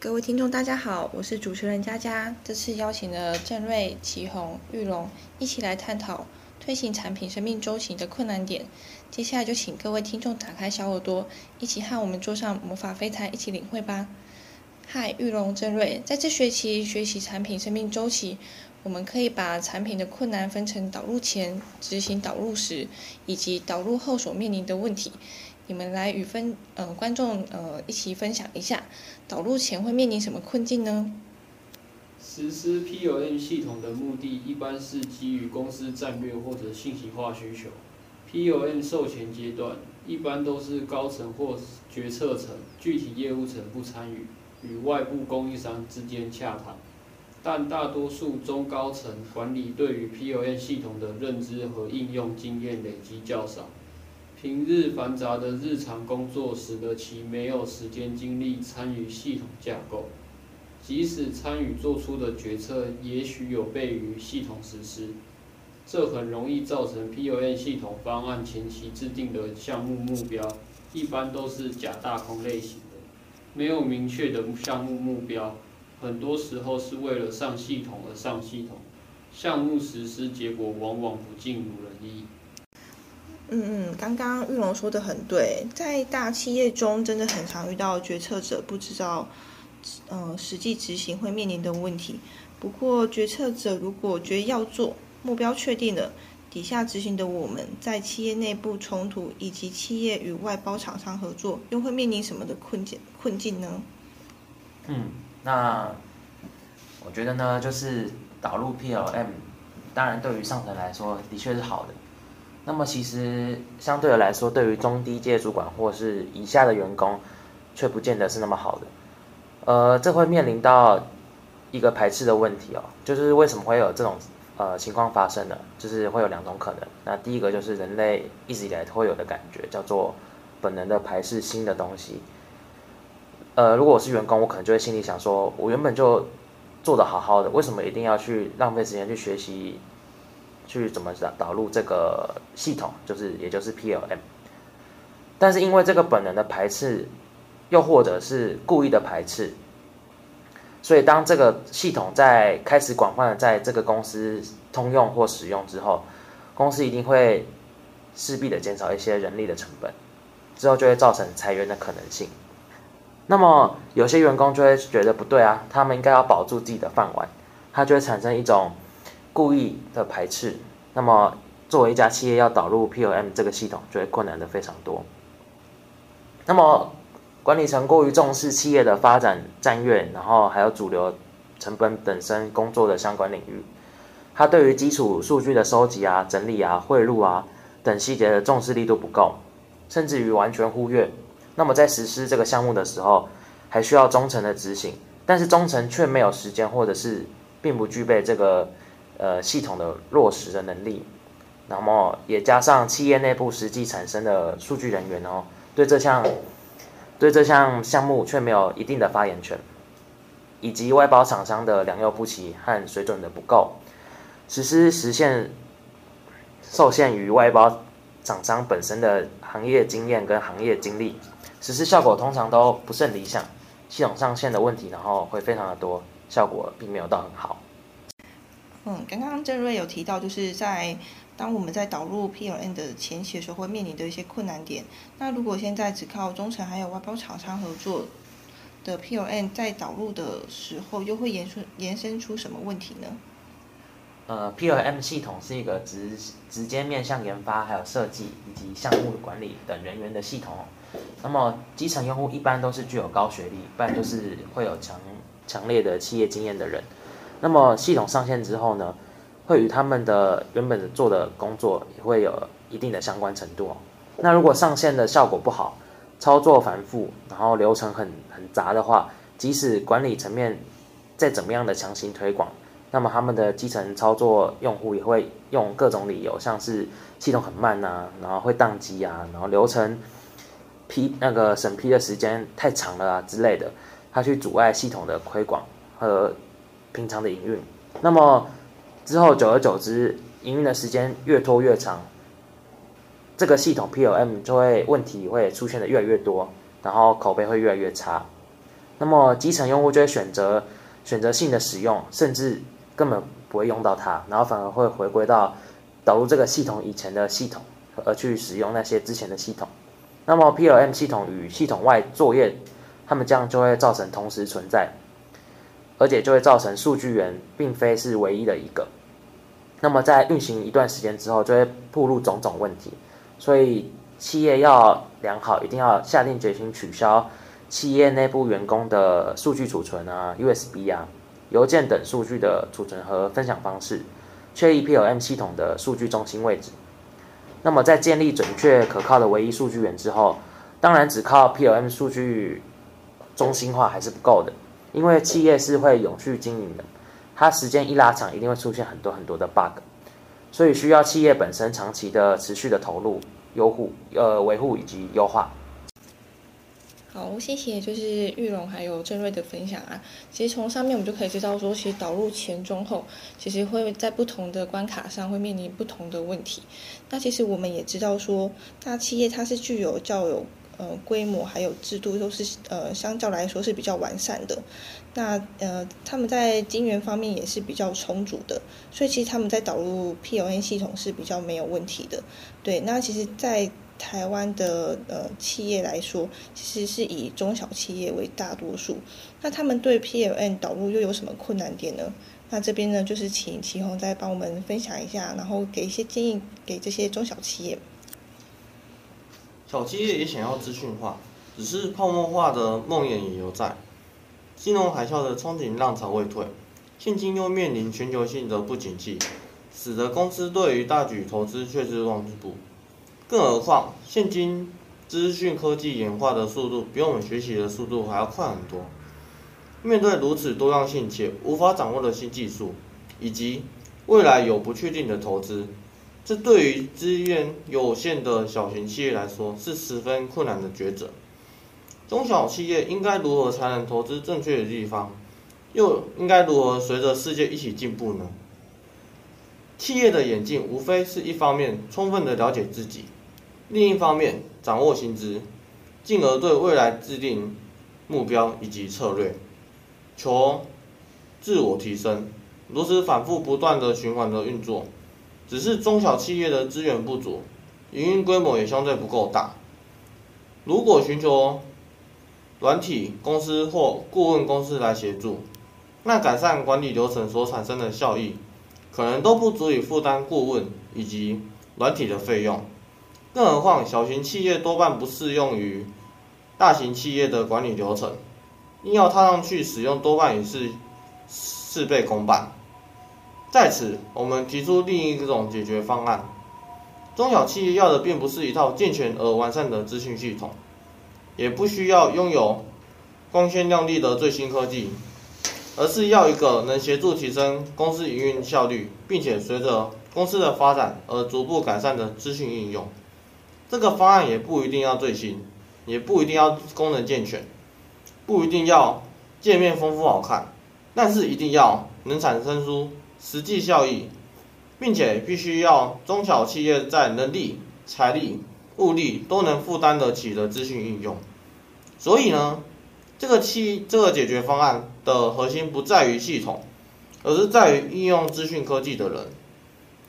各位听众，大家好，我是主持人佳佳。这次邀请了郑瑞、祁红、玉龙一起来探讨推行产品生命周期的困难点。接下来就请各位听众打开小耳朵，一起和我们坐上魔法飞台一起领会吧。嗨，玉龙、郑瑞，在这学期学习产品生命周期，我们可以把产品的困难分成导入前、执行导入时以及导入后所面临的问题。你们来与分呃观众呃一起分享一下，导入前会面临什么困境呢？实施 POM 系统的目的一般是基于公司战略或者信息化需求。POM 授权阶段一般都是高层或决策层，具体业务层不参与，与外部供应商之间洽谈。但大多数中高层管理对于 POM 系统的认知和应用经验累积较少。平日繁杂的日常工作，使得其没有时间精力参与系统架构。即使参与做出的决策，也许有悖于系统实施，这很容易造成 POM 系统方案前期制定的项目目标，一般都是假大空类型的，没有明确的项目目标，很多时候是为了上系统而上系统，项目实施结果往往不尽如人意。嗯嗯，刚刚玉龙说的很对，在大企业中，真的很常遇到决策者不知道，嗯，实际执行会面临的问题。不过，决策者如果觉得要做，目标确定了，底下执行的我们在企业内部冲突以及企业与外包厂商合作，又会面临什么的困境困境呢？嗯，那我觉得呢，就是导入 PLM，当然对于上层来说的确是好的。那么其实相对的来说，对于中低阶主管或是以下的员工，却不见得是那么好的。呃，这会面临到一个排斥的问题哦，就是为什么会有这种呃情况发生呢？就是会有两种可能。那第一个就是人类一直以来都会有的感觉，叫做本能的排斥新的东西。呃，如果我是员工，我可能就会心里想说，我原本就做得好好的，为什么一定要去浪费时间去学习？去怎么导导入这个系统，就是也就是 PLM，但是因为这个本能的排斥，又或者是故意的排斥，所以当这个系统在开始广泛的在这个公司通用或使用之后，公司一定会势必的减少一些人力的成本，之后就会造成裁员的可能性。那么有些员工就会觉得不对啊，他们应该要保住自己的饭碗，他就会产生一种。故意的排斥，那么作为一家企业要导入 POM 这个系统，就会困难的非常多。那么管理层过于重视企业的发展战略，然后还有主流成本本身工作的相关领域，他对于基础数据的收集啊、整理啊、汇入啊等细节的重视力度不够，甚至于完全忽略。那么在实施这个项目的时候，还需要中层的执行，但是中层却没有时间，或者是并不具备这个。呃，系统的落实的能力，那么也加上企业内部实际产生的数据人员哦，对这项对这项项目却没有一定的发言权，以及外包厂商的良莠不齐和水准的不够，实施实现受限于外包厂商本身的行业经验跟行业经历，实施效果通常都不甚理想，系统上线的问题，然后会非常的多，效果并没有到很好。嗯，刚刚郑瑞有提到，就是在当我们在导入 PLN 的前期的时候，会面临的一些困难点。那如果现在只靠中层还有外包厂商合作的 PLN，在导入的时候，又会延伸延伸出什么问题呢？呃，PLM 系统是一个直直接面向研发、还有设计以及项目管理等人员的系统。那么基层用户一般都是具有高学历，不然就是会有强强烈的企业经验的人。那么系统上线之后呢，会与他们的原本做的工作也会有一定的相关程度哦。那如果上线的效果不好，操作繁复，然后流程很很杂的话，即使管理层面再怎么样的强行推广，那么他们的基层操作用户也会用各种理由，像是系统很慢呐，然后会宕机啊，然后流程批那个审批的时间太长了啊之类的，他去阻碍系统的推广和。平常的营运，那么之后久而久之，营运的时间越拖越长，这个系统 POM 就会问题会出现的越来越多，然后口碑会越来越差。那么基层用户就会选择选择性的使用，甚至根本不会用到它，然后反而会回归到导入这个系统以前的系统，而去使用那些之前的系统。那么 PLM 系统与系统外作业，它们这样就会造成同时存在，而且就会造成数据源并非是唯一的一个。那么在运行一段时间之后，就会暴露种种问题。所以企业要良好，一定要下定决心取消企业内部员工的数据储存啊、USB 啊、邮件等数据的储存和分享方式，确立 PLM 系统的数据中心位置。那么，在建立准确可靠的唯一数据源之后，当然只靠 PLM 数据中心化还是不够的，因为企业是会永续经营的，它时间一拉长，一定会出现很多很多的 bug，所以需要企业本身长期的持续的投入、优护、呃维护以及优化。好，谢谢，就是玉龙还有郑瑞的分享啊。其实从上面我们就可以知道说，其实导入前、中、后，其实会在不同的关卡上会面临不同的问题。那其实我们也知道说，大企业它是具有较有呃规模，还有制度都是呃相较来说是比较完善的。那呃他们在金源方面也是比较充足的，所以其实他们在导入 PON 系统是比较没有问题的。对，那其实，在台湾的呃企业来说，其实是以中小企业为大多数。那他们对 PLN 导入又有什么困难点呢？那这边呢，就是请祁宏再帮我们分享一下，然后给一些建议给这些中小企业。小企业也想要资讯化，只是泡沫化的梦魇也犹在。金融海啸的憧憬浪潮未退，现今又面临全球性的不景气，使得公司对于大举投资却是望之不。更何况，现今资讯科技演化的速度比我们学习的速度还要快很多。面对如此多样性且无法掌握的新技术，以及未来有不确定的投资，这对于资源有限的小型企业来说是十分困难的抉择。中小企业应该如何才能投资正确的地方？又应该如何随着世界一起进步呢？企业的演进无非是一方面充分的了解自己。另一方面，掌握薪资，进而对未来制定目标以及策略，求自我提升，如此反复不断的循环的运作。只是中小企业的资源不足，营运规模也相对不够大。如果寻求软体公司或顾问公司来协助，那改善管理流程所产生的效益，可能都不足以负担顾问以及软体的费用。更何况，小型企业多半不适用于大型企业的管理流程，硬要踏上去使用，多半也是事倍功半。在此，我们提出另一种解决方案：中小企业要的并不是一套健全而完善的资讯系统，也不需要拥有光鲜亮丽的最新科技，而是要一个能协助提升公司营运效率，并且随着公司的发展而逐步改善的资讯应用。这个方案也不一定要最新，也不一定要功能健全，不一定要界面丰富好看，但是一定要能产生出实际效益，并且必须要中小企业在能力、财力、物力都能负担得起的资讯应用。所以呢，这个企这个解决方案的核心不在于系统，而是在于应用资讯科技的人，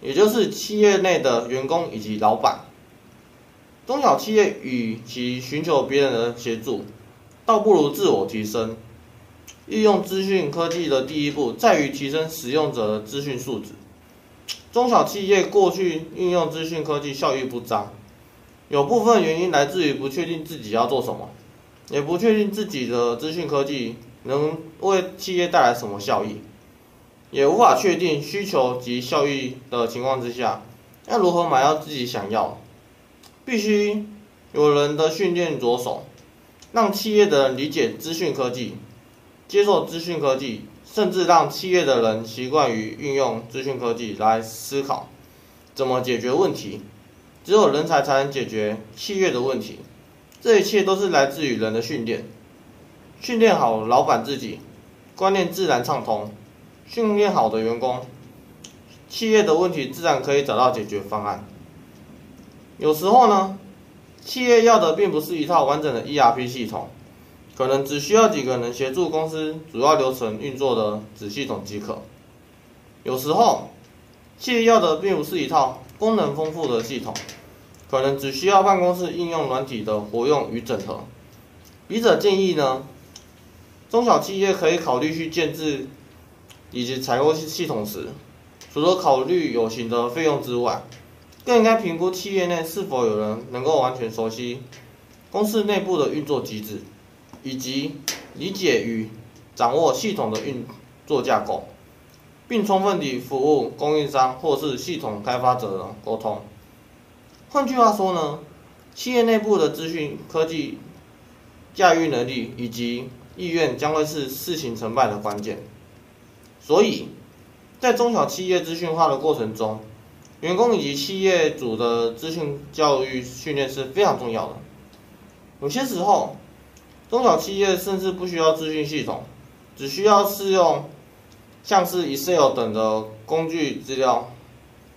也就是企业内的员工以及老板。中小企业与其寻求别人的协助，倒不如自我提升。运用资讯科技的第一步在于提升使用者的资讯素质。中小企业过去运用资讯科技效益不彰，有部分原因来自于不确定自己要做什么，也不确定自己的资讯科技能为企业带来什么效益，也无法确定需求及效益的情况之下，要如何买到自己想要？必须有人的训练着手，让企业的人理解资讯科技，接受资讯科技，甚至让企业的人习惯于运用资讯科技来思考怎么解决问题。只有人才才能解决企业的问题，这一切都是来自于人的训练。训练好老板自己，观念自然畅通；训练好的员工，企业的问题自然可以找到解决方案。有时候呢，企业要的并不是一套完整的 ERP 系统，可能只需要几个能协助公司主要流程运作的子系统即可。有时候，企业要的并不是一套功能丰富的系统，可能只需要办公室应用软体的活用与整合。笔者建议呢，中小企业可以考虑去建制以及采购系统时，除了考虑有形的费用之外，更应该评估企业内是否有人能够完全熟悉公司内部的运作机制。以及理解与掌握系统的运作架构，并充分地服务供应商或是系统开发者的沟通。换句话说呢，企业内部的资讯科技驾驭能力以及意愿将会是事情成败的关键。所以，在中小企业资讯化的过程中，员工以及企业主的资讯教育训练是非常重要的。有些时候，中小企业甚至不需要资讯系统，只需要适用像是 Excel 等的工具资料，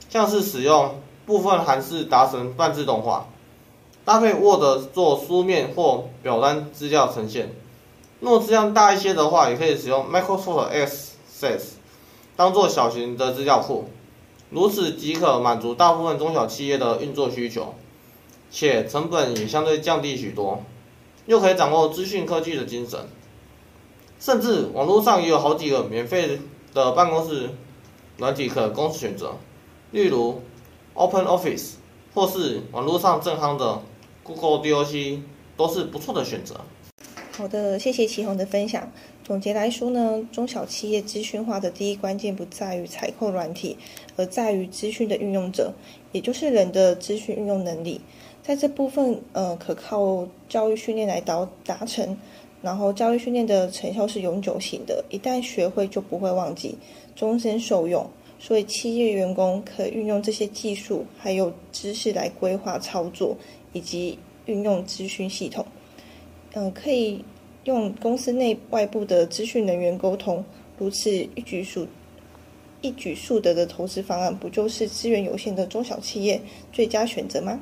像是使用部分函式达成半自动化，搭配 Word 做书面或表单资料呈现。若质量大一些的话，也可以使用 Microsoft Access 当做小型的资料库，如此即可满足大部分中小企业的运作需求，且成本也相对降低许多。又可以掌握资讯科技的精神，甚至网络上也有好几个免费的办公室软体可供选择，例如 Open Office 或是网络上正夯的 Google Doc，都是不错的选择。好的，谢谢祁宏的分享。总结来说呢，中小企业资讯化的第一关键不在于采购软体，而在于资讯的运用者，也就是人的资讯运用能力。在这部分，呃，可靠教育训练来达达成，然后教育训练的成效是永久性的，一旦学会就不会忘记，终身受用。所以，企业员工可运用这些技术还有知识来规划操作，以及运用资讯系统。嗯，可以用公司内外部的资讯人员沟通，如此一举数一举数得的投资方案，不就是资源有限的中小企业最佳选择吗？